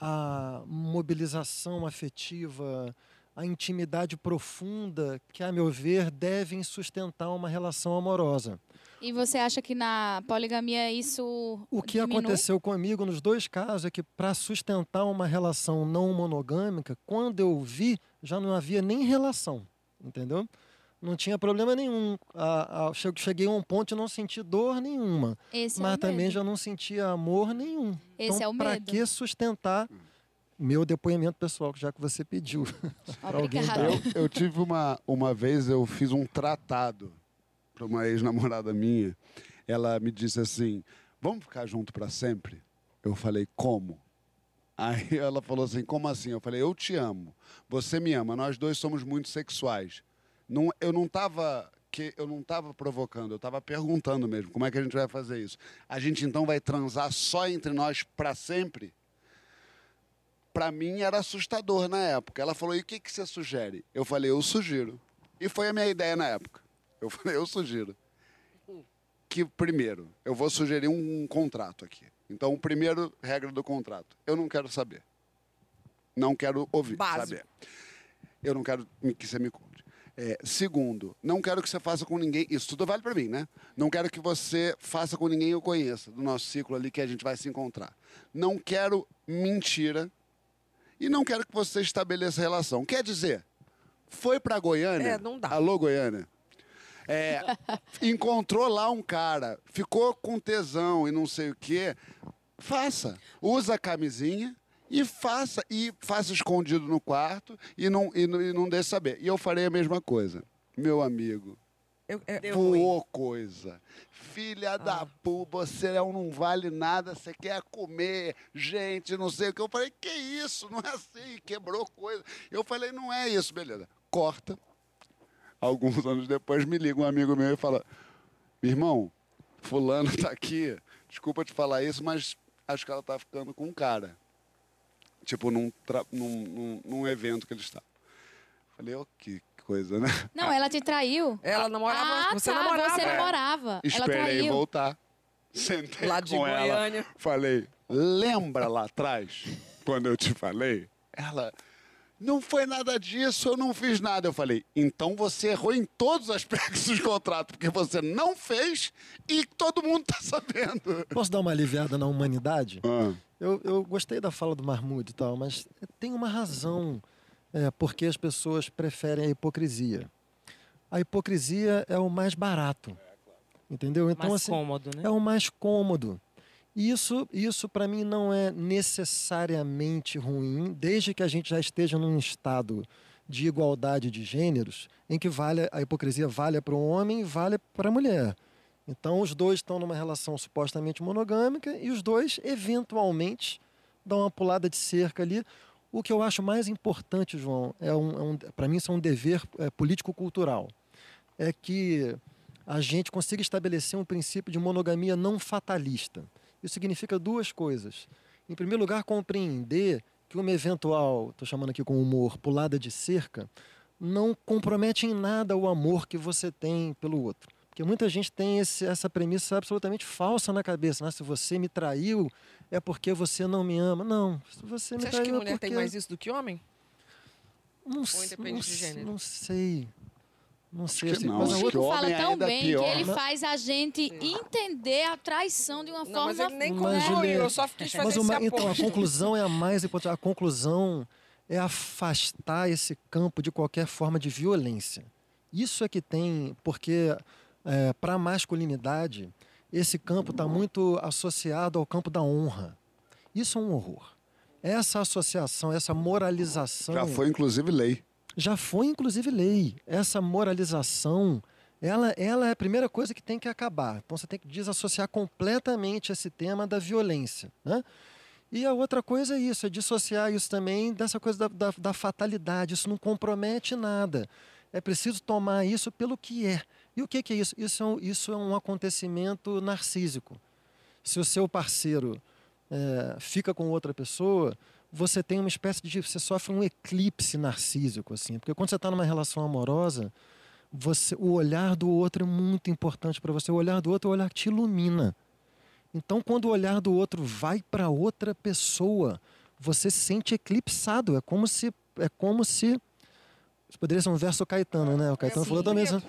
a mobilização afetiva, a intimidade profunda que, a meu ver, devem sustentar uma relação amorosa. E você acha que na poligamia isso. O que diminui? aconteceu comigo nos dois casos é que, para sustentar uma relação não monogâmica, quando eu vi, já não havia nem relação, entendeu? Não tinha problema nenhum. A- a- che- cheguei a um ponto de não sentir dor nenhuma, Esse é mas o também medo. já não sentia amor nenhum. Esse então, é o para medo. que sustentar meu depoimento pessoal, já que você pediu? Obrigada. Eu, eu tive uma, uma vez, eu fiz um tratado para uma ex-namorada minha. Ela me disse assim: vamos ficar junto para sempre? Eu falei, como? Aí ela falou assim: como assim? Eu falei, eu te amo, você me ama, nós dois somos muito sexuais. Não, eu não estava que eu não estava provocando, eu estava perguntando mesmo, como é que a gente vai fazer isso? A gente então vai transar só entre nós para sempre? Para mim era assustador na época. Ela falou: "E o que que você sugere?" Eu falei: "Eu sugiro". E foi a minha ideia na época. Eu [laughs] falei: "Eu sugiro". Que primeiro, eu vou sugerir um, contrato aqui. Então, o primeiro regra do contrato, eu não quero saber. Não quero ouvir, Básico. saber. Eu não quero que você me conte. É, segundo, não quero que você faça com ninguém. Isso tudo vale para mim, né? Não quero que você faça com ninguém que eu conheça, do nosso ciclo ali que a gente vai se encontrar. Não quero mentira e não quero que você estabeleça relação. Quer dizer, foi para Goiânia? É, não dá. Alô, Goiânia? É, [laughs] encontrou lá um cara, ficou com tesão e não sei o quê. Faça. Usa a camisinha e faça. E faça escondido no quarto e não, e, não- e não deixe saber. E eu farei a mesma coisa. Meu amigo, Eu, é, voou coisa. Filha da pu, você é não vale nada, você quer comer gente, não sei o que. Eu falei, que isso? Não é assim, quebrou coisa. Eu falei, não é isso, beleza. Corta. Alguns [laughs] anos depois me liga um amigo meu e fala: Irmão, fulano tá aqui. Desculpa te falar isso, mas acho que ela tá ficando com um cara. Tipo, num, tra- num, num, num evento que ele está. Falei, que coisa, né? Não, ela te traiu. Ela namorava. Ah, você tá, namorava. você É. namorava. Ela Esperei traiu. voltar. Sentei Lá de com ela. Goiânia. Falei, lembra lá atrás, quando eu te falei? Ela, não foi nada disso, eu não fiz nada. Eu falei, então você errou em todos os aspectos do contrato, porque você não fez e todo mundo tá sabendo. Posso dar uma aliviada na humanidade? Ah. Eu, eu gostei da fala do Mahmoud e tal, mas tem uma razão é, porque as pessoas preferem a hipocrisia. A hipocrisia é o mais barato, entendeu? Então Mais assim, cômodo, né? é o mais cômodo. Isso, isso para mim não é necessariamente ruim, desde que a gente já esteja num estado de igualdade de gêneros, em que vale a hipocrisia vale para o homem e vale para a mulher. Então os dois estão numa relação supostamente monogâmica e os dois eventualmente dão uma pulada de cerca ali. O que eu acho mais importante, João, é um, é um para mim isso é um dever é, político-cultural, é que a gente consiga estabelecer um princípio de monogamia não fatalista. Isso significa duas coisas. Em primeiro lugar, compreender que uma eventual, estou chamando aqui com humor, pulada de cerca, não compromete em nada o amor que você tem pelo outro. Porque muita gente tem esse, essa premissa absolutamente falsa na cabeça. Né? Se você me traiu, é porque você não me ama. Não, você me Você acha que é mulher tem porque- mais isso do que homem? Não, Ou independe não de gênero? Não sei. Não sei. que assim, não, mas acho O que Chico homem fala tão é bem pior. que ele faz a gente entender a traição de uma Não, forma mas ele nem concluiu, ele é- eu só quis fazer Mas esse uma, então, a conclusão é a mais importante. A conclusão é afastar esse campo de qualquer forma de violência. Isso é que tem, porque para a masculinidade, esse campo está muito associado ao campo da honra. Isso é um horror. Essa associação, essa moralização. Já foi, inclusive, lei. Já foi, inclusive, lei. Essa moralização, ela, ela é a primeira coisa que tem que acabar. Então você tem que desassociar completamente esse tema da violência. Né? E a outra coisa é isso, é dissociar isso também dessa coisa da, da, da fatalidade. Isso não compromete nada. É preciso tomar isso pelo que é. E o que, que é isso? Isso é, um, isso é um acontecimento narcísico. Se o seu parceiro é, fica com outra pessoa, você tem uma espécie de. Você sofre um eclipse narcísico, assim. Porque quando você está numa relação amorosa, você, o olhar do outro é muito importante para você. O olhar do outro é o olhar que te ilumina. Então, quando o olhar do outro vai para outra pessoa, você se sente eclipsado. É como se. É como se. Isso poderia ser um verso Caetano, né? O Caetano falou da mesma.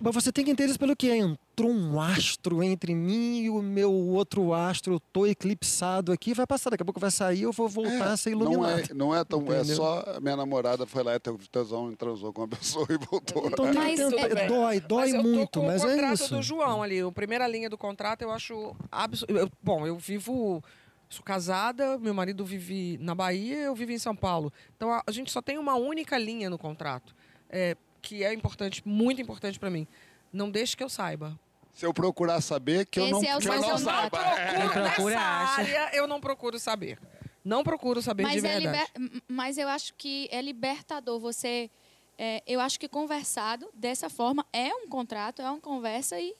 Mas você tem que entender isso pelo que é. Entrou um astro entre mim e o meu outro astro. Eu tô eclipsado aqui. Vai passar, daqui a pouco vai sair, eu vou voltar a ser Não iluminado. é, não é tão. É Entendeu? só a minha namorada foi lá e teve tesão e transou com a [laughs] pessoa e voltou. Então tem Mas é- dói, dói Mas eu tô muito, com mas o é contrato isso. do João ali. A primeira linha do contrato eu acho absurdo. Bom, eu vivo. Sou casada, meu marido vive na Bahia, eu vivo em São Paulo. Então a, a gente só tem uma única linha no contrato, é, que é importante, muito importante pra mim. Não deixe que eu saiba. Se eu procurar saber, que eu Esse não, é o que eu não saiba. É. Nessa acha. área eu não procuro saber. Não procuro saber de Mas, é verdade. liber- mas eu acho que é libertador você. é, eu acho que conversado dessa forma é um contrato, é uma conversa e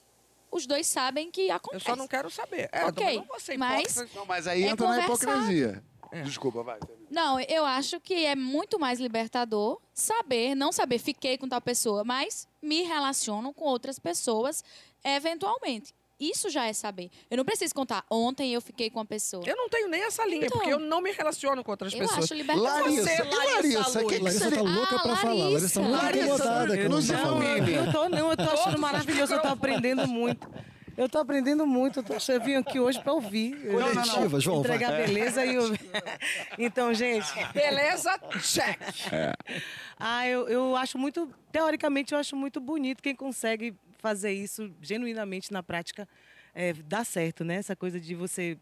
os dois sabem que Eu acontece. só não quero saber. É, Ok, não vou ser mas-. Não, mas aí É entra na conversar. hipocrisia. É. Desculpa, vai. Não, eu acho que é muito mais libertador saber, não saber, fiquei com tal pessoa, mas me relaciono com outras pessoas eventualmente. Isso já é saber. Eu não preciso contar, ontem eu fiquei com uma pessoa. Eu não tenho nem essa linha, Então, porque eu não me relaciono com outras Eu pessoas. acho libertador. Larissa, Você, Larissa, Luz. que que Larissa tá louca Ah, pra falar. Larissa tá muito Larissa. incomodada. Não, eu tô, não, eu tô Todos achando os maravilhoso, eu tô aprendendo muito. Eu tô aprendendo muito, tô, eu vim aqui hoje para ouvir. Coletiva, João, vai. Entregar beleza e ouvir. Então, gente, Beleza, check. ah, eu, eu acho muito, teoricamente, eu acho muito bonito quem consegue fazer isso genuinamente na prática, é, dá certo, né? Essa coisa de você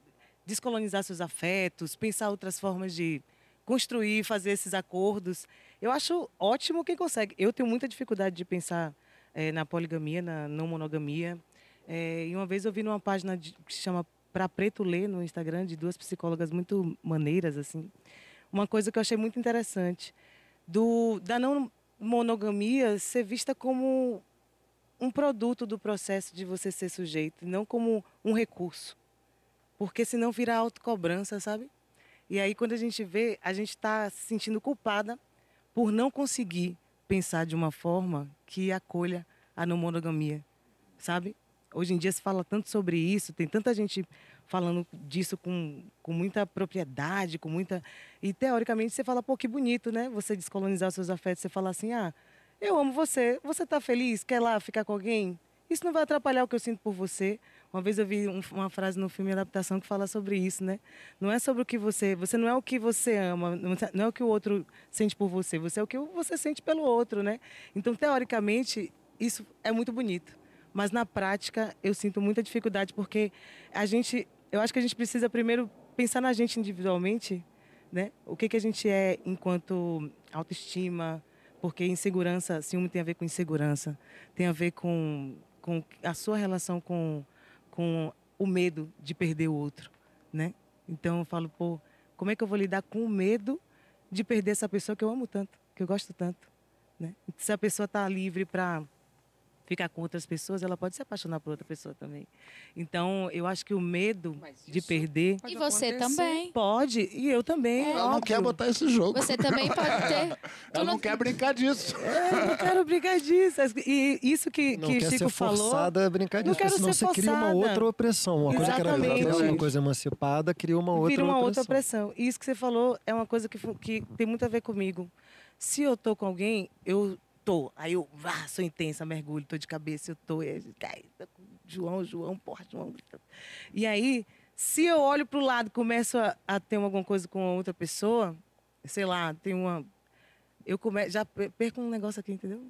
descolonizar seus afetos, pensar outras formas de construir, fazer esses acordos. Eu acho ótimo quem consegue. Eu tenho muita dificuldade de pensar eh, na poligamia, na não monogamia. Eh, e uma vez eu vi numa página de- que se chama Pra Preto Ler no Instagram, de duas psicólogas muito maneiras, assim. Uma coisa que eu achei muito interessante. Do, da não monogamia ser vista como um produto do processo de você ser sujeito, não como um recurso. Porque senão vira autocobrança, sabe? E aí, quando a gente vê, a gente está se sentindo culpada por não conseguir pensar de uma forma que acolha a não monogamia, sabe? Hoje em dia se fala tanto sobre isso, tem tanta gente falando disso com, com muita propriedade, com muita. E teoricamente você fala, pô, que bonito, né? Você descolonizar seus afetos, você fala assim, ah, eu amo você, você tá feliz, quer lá ficar com alguém? Isso não vai atrapalhar o que eu sinto por você. Uma vez eu vi um- uma frase no filme Adaptação que fala sobre isso, né? Não é sobre o que você. Você não é o que você ama, não é- não é o que o outro sente por você, você é o que você sente pelo outro, né? Então, teoricamente, isso é muito bonito. Mas na prática, eu sinto muita dificuldade, porque a gente. Eu acho que a gente precisa primeiro pensar na gente individualmente, né? O que, que a gente é enquanto autoestima, porque insegurança, ciúme tem a ver com insegurança, tem a ver com, com a sua relação com, com o medo de perder o outro, né? Então eu falo, pô, como é que eu vou lidar com o medo de perder essa pessoa que eu amo tanto, que eu gosto tanto, né? Se a pessoa está livre para ficar com outras pessoas, ela pode se apaixonar por outra pessoa também. Então, eu acho que o medo de perder. E você também. Pode, e eu também. É. Ela não quer botar esse jogo. Você também [laughs] pode ter. Ela não quer brincar disso. É, eu não quero brincar disso. E isso que, Não que quer Chico ser falou. forçada a brincar não disso, porque quero senão ser você cria uma forçada. outra opressão. Uma coisa que era Exatamente. natural, uma coisa emancipada, cria uma outra Vira uma outra opressão. opressão. E isso que você falou é uma coisa que, que tem muito a ver comigo. Se eu tô com alguém, eu tô. Aí eu ah, sou intensa, mergulho, tô de cabeça, eu tô. E, aí, com João, João, porra, João. E aí, se eu olho pro lado começo a, a ter alguma coisa com outra pessoa, sei lá, tem uma. Eu come, já per- perco um negócio aqui, entendeu?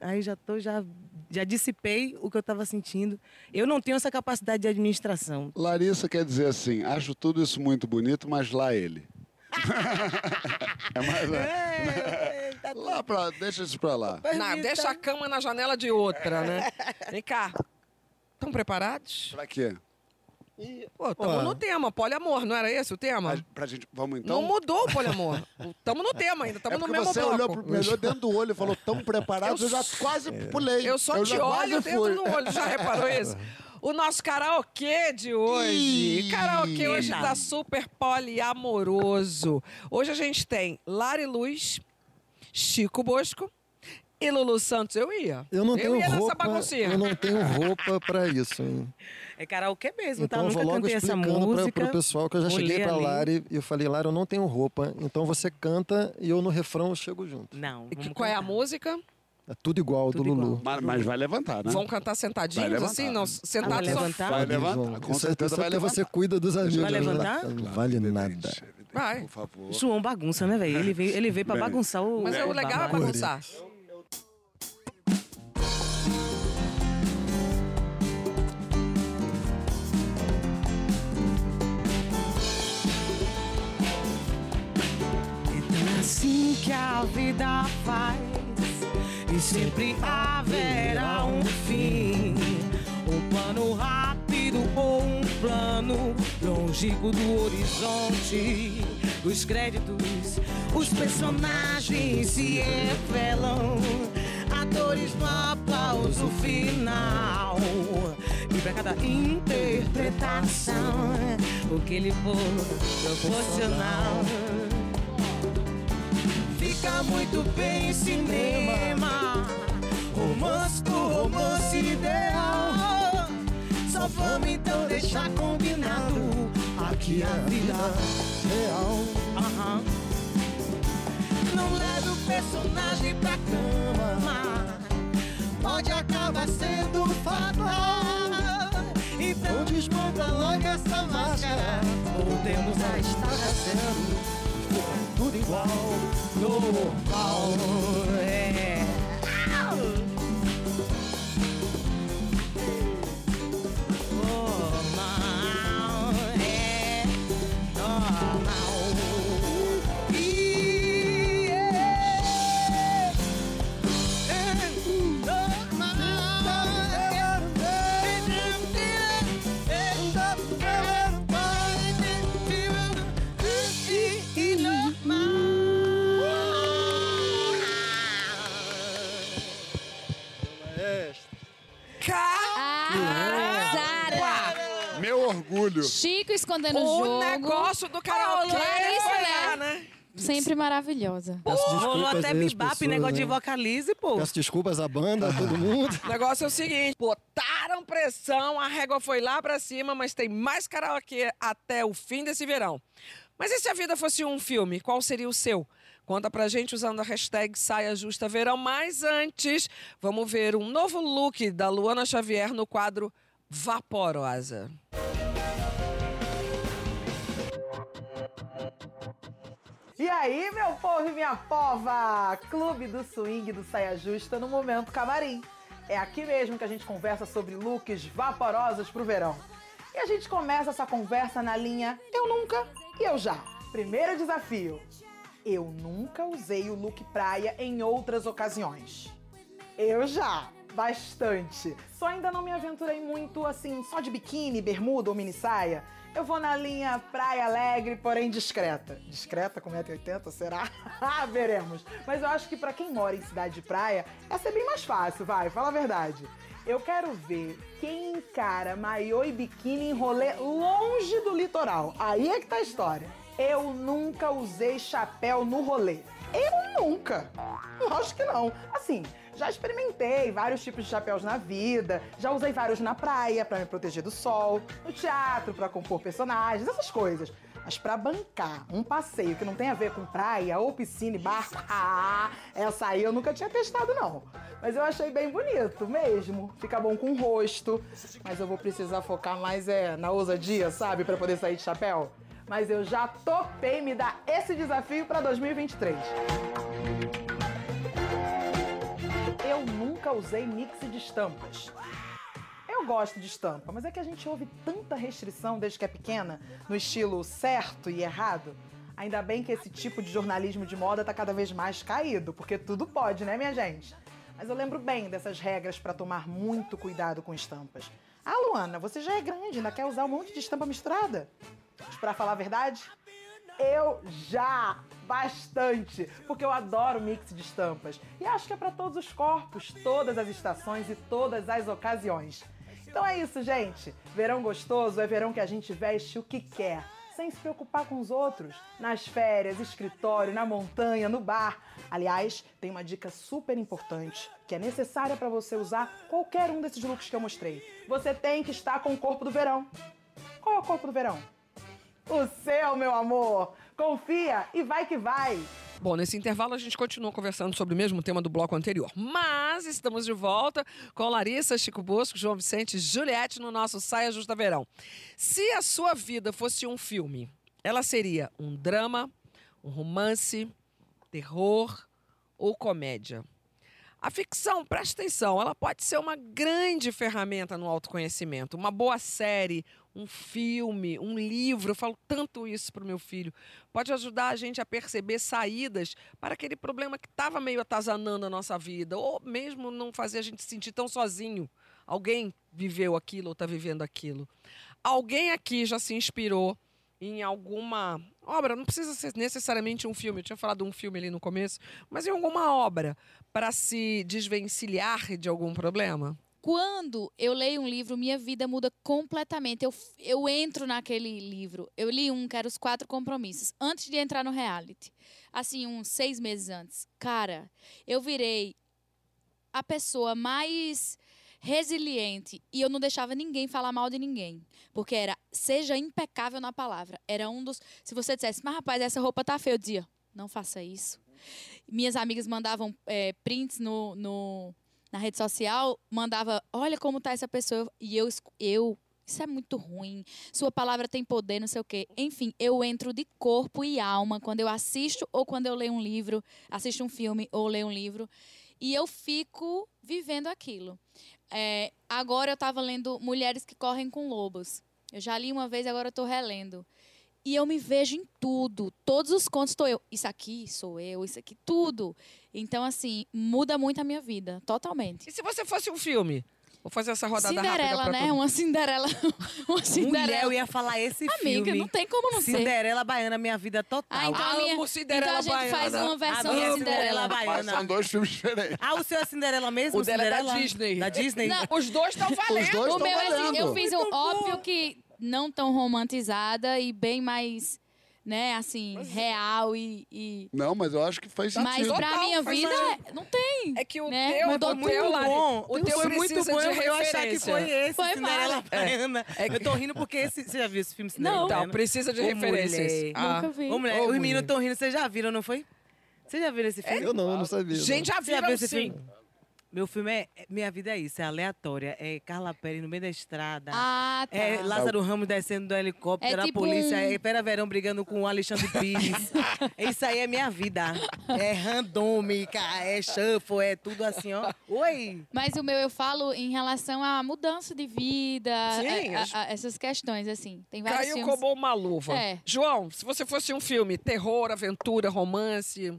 Aí já tô, já, já dissipei o que eu estava sentindo. Eu não tenho essa capacidade de administração. Larissa quer dizer assim, acho tudo isso muito bonito, mas lá ele. É mais... tá lá pra, deixa isso pra lá. Não, deixa a cama na janela de outra, né? [laughs] Vem cá. Estão preparados? Pra quê? Pô, estamos Ué. no tema, poliamor, não era esse o tema? Pra gente, vamos então? Não mudou o poliamor. Estamos no tema ainda, É estamos no mesmo você bloco. olhou, pro, me olhou dentro do olho e falou tão preparado, eu, já quase pulei. Eu só já te olho dentro do olho, já reparou isso? [laughs] O nosso karaokê de hoje. Ih, karaokê hoje tá super poliamoroso. Hoje a gente tem Lari Luz, Chico Bosco e Lulu Santos. Eu ia. Eu não eu tenho ia nessa roupa, baguncinha. eu não tenho roupa pra isso, hein? É karaokê mesmo, tá? Então eu Nunca vou logo cantei essa explicando pra, música. pro pessoal que eu já cheguei pra ali. Lari e eu falei, Lari, eu não tenho roupa, então você canta e eu no refrão eu chego junto. Não. E que- qual é a música? É tudo igual do Lulu. Mas, mas vai levantar, né? Vão cantar sentadinhos, levantar. assim? Não, sentados vai só- levantar? Vai levantar, com certeza vai porque você levantar. cuida dos amigos. Vai né? levantar? Não vale nada. Vai. Por favor. João bagunça, né, velho? Ele veio, ele veio pra bagunçar o. Mas é o legal é bagunçar. É assim que a vida faz e sempre haverá um fim. Um plano rápido ou um plano longínquo do horizonte. Os créditos, os personagens se revelam. Atores no aplauso final. E pra cada interpretação, o que ele for proporcional. Fica muito bem em cinema. Romance com romance ideal. Só vamos então deixar combinado aqui a vida real. Aham. Não leve o personagem pra cama. Pode acabar sendo fatal. Então desmonta logo essa máscara. Voltemos a estar nascendo tudo igual, normal. É. Meu orgulho. Chico escondendo o O jogo. negócio do karaokê Larissa, foi né? né? Sempre maravilhosa. Peço Rolou até bibap, negócio de hein? vocalize, pô. Peço desculpas à banda, a todo mundo. O [laughs] negócio é o seguinte: botaram pressão, a régua foi lá pra cima, mas tem mais karaokê até o fim desse verão. Mas e se a vida fosse um filme? Qual seria o seu? Conta pra gente usando a hashtag Saia Justa Verão. Mas antes, vamos ver um novo look da Luana Xavier no quadro vaporosa. E aí, meu povo e minha pova? Clube do Swing do Saia Justa no Momento Camarim. É aqui mesmo que a gente conversa sobre looks vaporosos pro verão. E a gente começa essa conversa na linha Eu Nunca e Eu Já. Primeiro desafio. Eu nunca usei o look praia em outras ocasiões. Eu já, bastante. Só ainda não me aventurei muito assim, só de biquíni, bermuda ou mini saia. Eu vou na linha praia alegre, porém discreta. Discreta com 1,80m, será? [laughs] Veremos. Mas eu acho que pra quem mora em cidade de praia, essa é bem mais fácil, vai, fala a verdade. Eu quero ver quem encara maiô e biquíni em rolê longe do litoral. Aí é que tá a história. Eu nunca usei chapéu no rolê. Eu nunca. Acho que não. Assim, já experimentei vários tipos de chapéus na vida, já usei vários na praia pra me proteger do sol, no teatro pra compor personagens, essas coisas. Mas pra bancar um passeio que não tem a ver com praia ou piscina e barco, [laughs] ah, essa aí eu nunca tinha testado não. Mas eu achei bem bonito mesmo. Fica bom com o rosto, mas eu vou precisar focar mais é na ousadia, sabe, Pra poder sair de chapéu. Mas eu já topei me dar esse desafio pra 2023. Eu nunca usei mix de estampas. Eu gosto de estampa, mas é que a gente ouve tanta restrição desde que é pequena, no estilo certo e errado. Ainda bem que esse tipo de jornalismo de moda tá cada vez mais caído, porque tudo pode, né, minha gente? Mas eu lembro bem dessas regras para tomar muito cuidado com estampas. Ah, Luana, você já é grande, ainda quer usar um monte de estampa misturada? Mas pra falar a verdade, eu já! Bastante! Porque eu adoro mix de estampas. E acho que é para todos os corpos, todas as estações e todas as ocasiões. Então é isso, gente. Verão gostoso é verão que a gente veste o que quer, sem se preocupar com os outros. Nas férias, escritório, na montanha, no bar. Aliás, tem uma dica super importante que é necessária para você usar qualquer um desses looks que eu mostrei. Você tem que estar com o corpo do verão. Qual é o corpo do verão? O seu, meu amor! Confia e vai que vai! Bom, nesse intervalo a gente continua conversando sobre o mesmo tema do bloco anterior. Mas estamos de volta com Larissa, Chico Bosco, João Vicente e Juliette no nosso Saia Justa Verão. Se a sua vida fosse um filme, ela seria um drama, um romance, terror ou comédia? A ficção, presta atenção, ela pode ser uma grande ferramenta no autoconhecimento. Uma boa série, um filme, um livro, eu falo tanto isso para o meu filho, pode ajudar a gente a perceber saídas para aquele problema que estava meio atazanando a nossa vida, ou mesmo não fazer a gente se sentir tão sozinho. Alguém viveu aquilo ou está vivendo aquilo. Alguém aqui já se inspirou em alguma obra, não precisa ser necessariamente um filme, eu tinha falado um filme ali no começo, mas em alguma obra, para se desvencilhar de algum problema? Quando eu leio um livro, minha vida muda completamente. Eu, eu entro naquele livro. Eu li um que era Os Quatro Compromissos, antes de entrar no reality. Assim, uns seis meses antes. Cara, eu virei a pessoa mais resiliente e eu não deixava ninguém falar mal de ninguém, porque era seja impecável na palavra. Era um dos se você dissesse, mas rapaz, essa roupa tá feia, eu dizia, não faça isso. Minhas amigas mandavam é, prints no, no, na rede social, mandava, olha como tá essa pessoa e eu eu isso é muito ruim. Sua palavra tem poder, não sei o quê. Enfim, eu entro de corpo e alma quando eu assisto ou quando eu leio um livro, assisto um filme ou leio um livro. E eu fico vivendo aquilo. É, agora eu estava lendo Mulheres que Correm com Lobos. Eu já li uma vez, agora eu estou relendo. E eu me vejo em tudo. Todos os contos estou eu. Isso aqui sou eu, isso aqui, tudo. Então, assim, muda muito a minha vida, totalmente. E se você fosse um filme? Vou fazer essa rodada Cinderela, rápida né? Uma Cinderela. [laughs] Uma Cinderela. Mulher, eu ia falar esse Amiga, filme. Amiga, não tem como não Cinderela ser. Cinderela Baiana, minha vida total. Ah, então, a minha... Cinderela então a gente faz uma versão A minha de Cinderela. Cinderela Baiana. Mas são dois filmes diferentes. Ah, o seu é Cinderela mesmo? O dela é da Cinderela? Disney. Da Disney? Não, Os dois estão valendo. Os dois O estão meu, é assim, valendo. eu fiz um óbvio que não tão romantizada e bem mais, né, assim, real e. e- Não, mas eu acho que faz sentido. Mas pra Total, minha faz vida, sentido. não tem. É que o Né? teu, Mudou muito teu, bom. o teu foi muito bom. eu achar que referência. foi esse, Foi Cinderela mal. Baiana. É. Eu tô rindo porque esse, você já viu esse filme Cinderela Não. Então, precisa de referências. mulher. Ah. Nunca vi. Ô, mulher, Ô, os meninos estão rindo, vocês já viram, não foi? Vocês já viram esse filme? Eu não, eu não sabia. Gente, já viram viu esse sim. filme? Meu filme é. é- Minha vida é isso, é aleatória. É Carla Pérez no meio da estrada. Ah, tá. É Lázaro Ramos descendo do helicóptero, É a tipo polícia, um- é Pera Verão brigando com o Alexandre Pires. [laughs] isso aí é minha vida. É randômica, é shuffle, é tudo assim, ó. Oi! Mas o meu eu falo em relação à mudança de vida, Sim, a- a- a- essas questões, assim. Tem vários Caiu filmes. como uma luva. É. João, se você fosse um filme, terror, aventura, romance.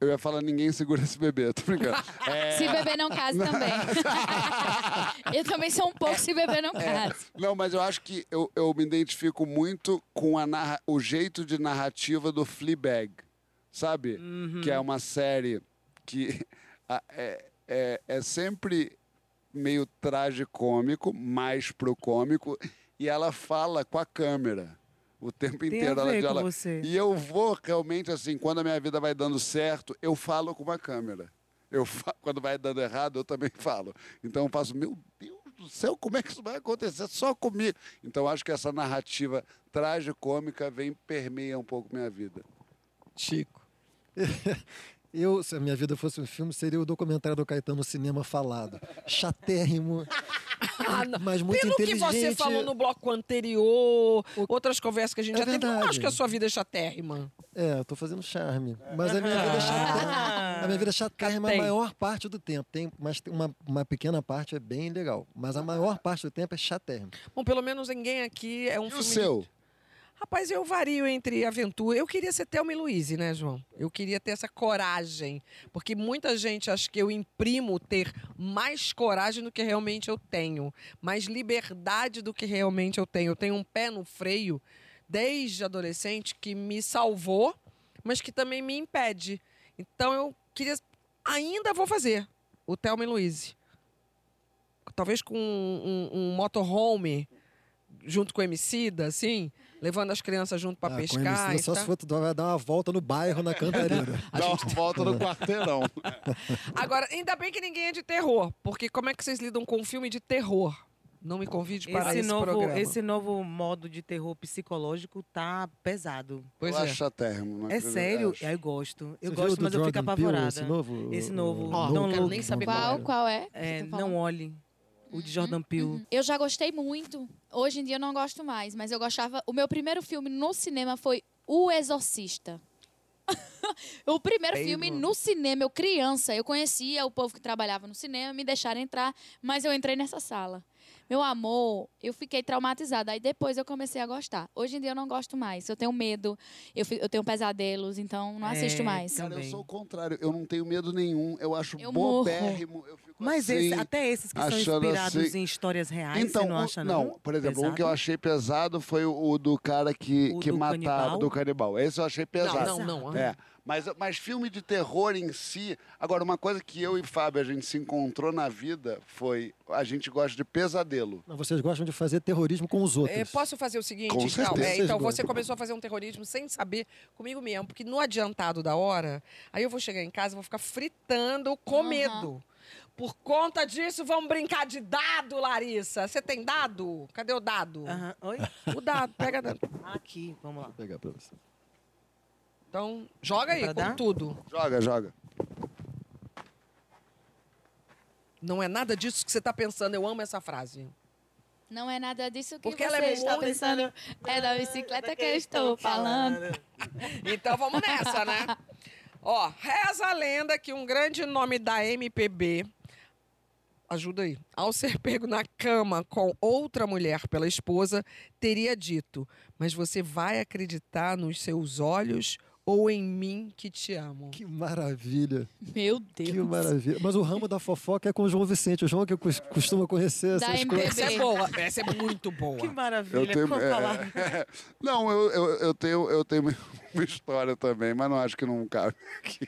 Eu ia falar ninguém segura esse bebê, tô brincando. [laughs] É, Se beber não case também. [laughs] eu também sou um pouco se beber não é, case. não, mas eu acho que eu, eu me identifico muito com a narra- o jeito de narrativa do Fleabag, sabe? Que é uma série que é, é, é sempre meio tragicômico, mais pro cômico, e ela fala com a câmera o tempo Tem a inteiro. com ela- você. E eu vou realmente assim, quando a minha vida vai dando certo, eu falo com uma câmera. Eu [laughs] fa- quando vai dando errado, eu também falo. Então eu faço, meu Deus do céu, como é que isso vai acontecer só comigo? Então eu acho que essa narrativa tragicômica vem permeia um pouco minha vida. Chico. [laughs] Eu, se a minha vida fosse um filme, seria o documentário do Caetano Cinema Falado. Chatérrimo, [laughs] mas muito Ah, Pelo que inteligente. você falou no bloco anterior, outras conversas que a gente É já teve, eu não verdade. acho que a sua vida é chatérrima. É, eu tô fazendo charme. Mas a minha vida é chatérrima. A minha vida é chatérrima a maior parte do tempo. Tem, mas tem uma, uma pequena parte é bem legal. Mas a maior parte do tempo é chatérrimo. Bom, pelo menos ninguém aqui é um E o filme. seu? Rapaz, eu vario entre aventura. Eu queria ser Thelma e Louise, né, João? Eu queria ter essa coragem. Porque muita gente acha que eu imprimo ter mais coragem do que realmente eu tenho. Mais liberdade do que realmente eu tenho. Eu tenho um pé no freio desde adolescente que me salvou, mas que também me impede. Então eu queria. Ainda vou fazer o Thelma e Louise. Talvez com um, um, um motorhome junto com o Emicida, assim, levando as crianças junto para Ah, com pescar. MC, e só tal. se for tu vai dar uma volta no bairro, na Cantareira. [laughs] Dá uma volta no quarteirão. [laughs] Agora, ainda bem que ninguém é de terror, porque como é que vocês lidam com um filme de terror? Não me convide para esse, Esse novo, programa. esse novo modo de terror psicológico tá pesado. Pois eu é. acho não É sério? acho. Eu gosto. Eu Você gosto, do mas eu fico Jordan Peele, apavorada. esse novo? Esse novo. Don't não quero Look. nem saber Qual, qual é? É, Você tá não olhe. O de Jordan Peele. Eu já gostei muito. Hoje em dia eu não gosto mais, mas eu gostava. O meu primeiro filme no cinema foi O Exorcista. [laughs] o primeiro Bem, filme mano. no cinema, eu criança, eu conhecia o povo que trabalhava no cinema, me deixaram entrar, mas eu entrei nessa sala. Meu amor, eu fiquei traumatizada. Aí depois eu comecei a gostar. Hoje em dia eu não gosto mais. Eu tenho medo, eu, fi- eu tenho pesadelos, então não assisto É, mais. Cara, eu Também. sou o contrário. Eu não tenho medo nenhum. Eu acho Eu morro. bobérrimo. Eu fico Mas assim, esse- até esses que são inspirados assim- em histórias reais, Então, você não o- acha, não? não, por exemplo, um que eu Pesado? achei pesado foi o, o do cara que, O que do matava, canibal? do canibal. Esse eu achei pesado. Não, não, não. É, mas, mas filme de terror em si. Agora, uma coisa que eu e Fábio a gente se encontrou na vida foi a gente gosta de pesadelo. Não, vocês gostam de fazer terrorismo com os outros. É, posso fazer o seguinte, Com então? certeza. É, então você começou a fazer um terrorismo sem saber comigo mesmo, porque no adiantado da hora, aí eu vou chegar em casa e vou ficar fritando com Aham. medo. Por conta disso, vamos brincar de dado, Larissa. Você tem dado? Cadê o dado? Aham. Oi? O dado, pega dado. Aqui, vamos lá. Vou pegar pra você. Então, joga aí com dar? tudo. Joga, joga. Não é nada disso que você tá pensando. Eu amo essa frase. Não é nada disso que Porque você ela é está muito- pensando. É da bicicleta que eu estou falando. [laughs] Então vamos nessa, né? Ó, reza a lenda que um grande nome da MPB. Ajuda aí. Ao ser pego na cama com outra mulher pela esposa, teria dito: Mas você vai acreditar nos seus olhos ou em mim que te amo? Que maravilha. Meu Deus. Que maravilha. Mas o ramo da fofoca é com o João Vicente. O João que cos- costuma conhecer Da essas MPB. coisas. Essa é boa. Essa é muito boa. Que maravilha. Eu tenho, é, falar. não, eu, eu, eu tenho, eu tenho uma [laughs] história também, mas não acho que não cabe aqui.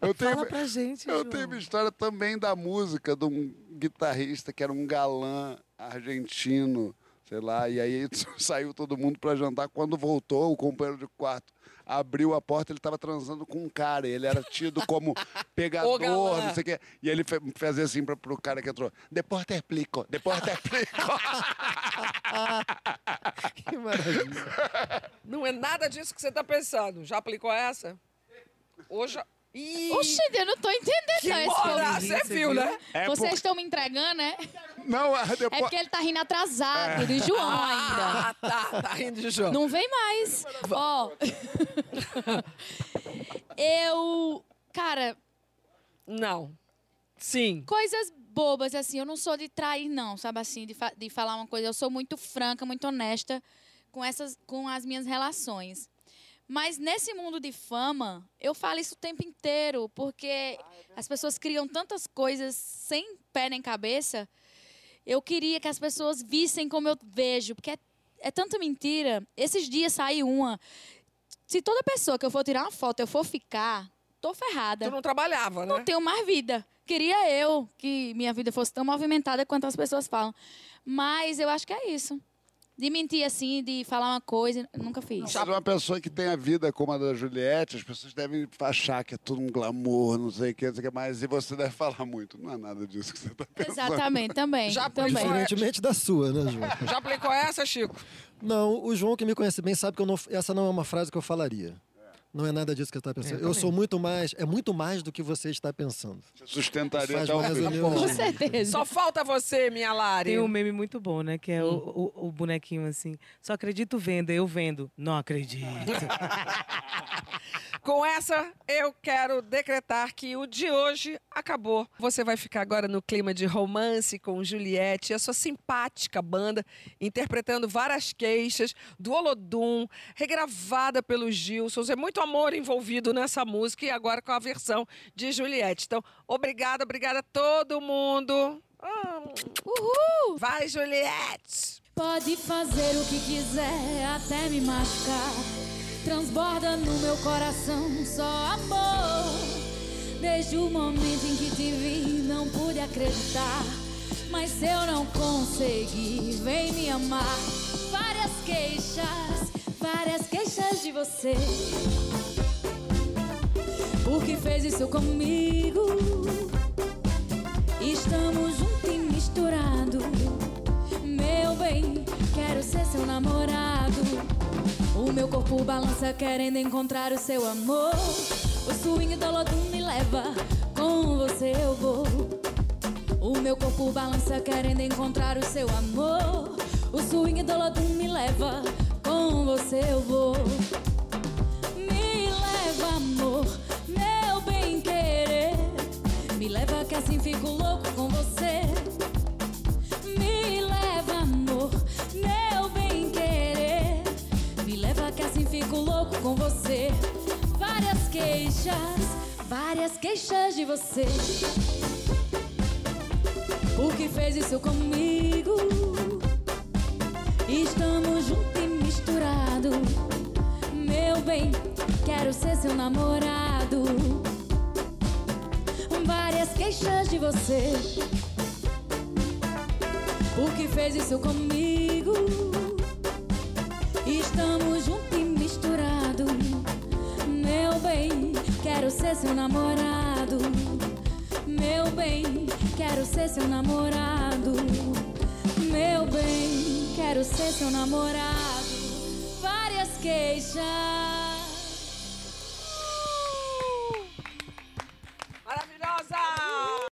eu tenho, Fala pra gente, Eu João. tenho uma história também da música de um guitarrista que era um galã argentino, sei lá, e aí [laughs] saiu todo mundo para jantar. Quando voltou, o companheiro de quarto abriu a porta, ele estava transando com um cara, e ele era tido como [laughs] pegador, não sei o quê. E ele fe- fazia assim para pro cara que entrou: depois te explico, depois te explico. [laughs] Que maravilha. Não é nada disso que você tá pensando. Já aplicou essa? Hoje. Oxi, eu não tô entendendo Que esse você viu, né? É Vocês estão me entregando, né? Não, é É depois... porque ele tá rindo atrasado, de João ainda. Ah, tá, tá rindo de João. Não vem mais. Ó. eu. Cara, Não. Sim. coisas bobas, assim. Eu não sou de trair, não, sabe assim? De, fa- de falar uma coisa. Eu sou muito franca, muito honesta com, essas, com as minhas relações. Mas nesse mundo de fama, eu falo isso o tempo inteiro, porque as pessoas criam tantas coisas sem pé nem cabeça. Eu queria que as pessoas vissem como eu vejo, porque é, é tanta mentira. Esses dias saiu uma. Se toda pessoa que eu for tirar uma foto eu for ficar, tô ferrada. Tu não trabalhava, né? Não tenho mais vida. Queria eu que minha vida fosse tão movimentada quanto as pessoas falam. Mas eu acho que é isso. De mentir assim, de falar uma coisa, nunca fiz. Mas uma pessoa que tem a vida como a da Juliette, as pessoas devem achar que é tudo um glamour, não sei o que, não sei o que mais. E você deve falar muito. Não é nada disso que você está pensando. Exatamente, também. Já também. Diferentemente da sua, né, João? Já aplicou essa, Chico? Não, o João que me conhece bem sabe que eu não, essa não é uma frase que eu falaria. Não é nada disso que você está pensando. eu sou muito mais, é muito mais do que você está pensando. Sustentaria até o menos. Com certeza. Só falta você, minha Lari. Tem um meme muito bom, né? Que é o, o, o bonequinho assim. Só acredito vendo, eu vendo. Não acredito. [laughs] Com essa, eu quero decretar que o de hoje acabou. Você vai ficar agora no clima de romance com Juliette, a sua simpática banda, interpretando várias queixas do Olodum, regravada pelos Gilsons. É muito amor envolvido nessa música e agora com a versão de Juliette. Então, obrigada, obrigada a todo mundo. Ah, Uhul! Vai, Juliette! Pode fazer o que quiser até me machucar. Transborda no meu coração só amor. Desde o momento em que te vi, não pude acreditar. Mas se eu não conseguir, vem me amar. Várias queixas, várias queixas de você. Por que fez isso comigo? Estamos juntos e misturados. Meu bem, quero ser seu namorado. O meu corpo balança querendo encontrar o seu amor. O swing do Lodum me leva, com você eu vou. O meu corpo balança querendo encontrar o seu amor. O swing do Lodum me leva, com você eu vou. Assim fico louco com você. Me leva, amor, meu bem querer. Me leva que assim fico louco com você. Várias queixas, várias queixas de você. Por que fez isso comigo? Estamos juntos e misturados. Meu bem, quero ser seu namorado. Queixas de você. Por que fez isso comigo? Estamos juntos e misturados. Meu bem, quero ser seu namorado. Meu bem, quero ser seu namorado. Meu bem, quero ser seu namorado. Várias queixas.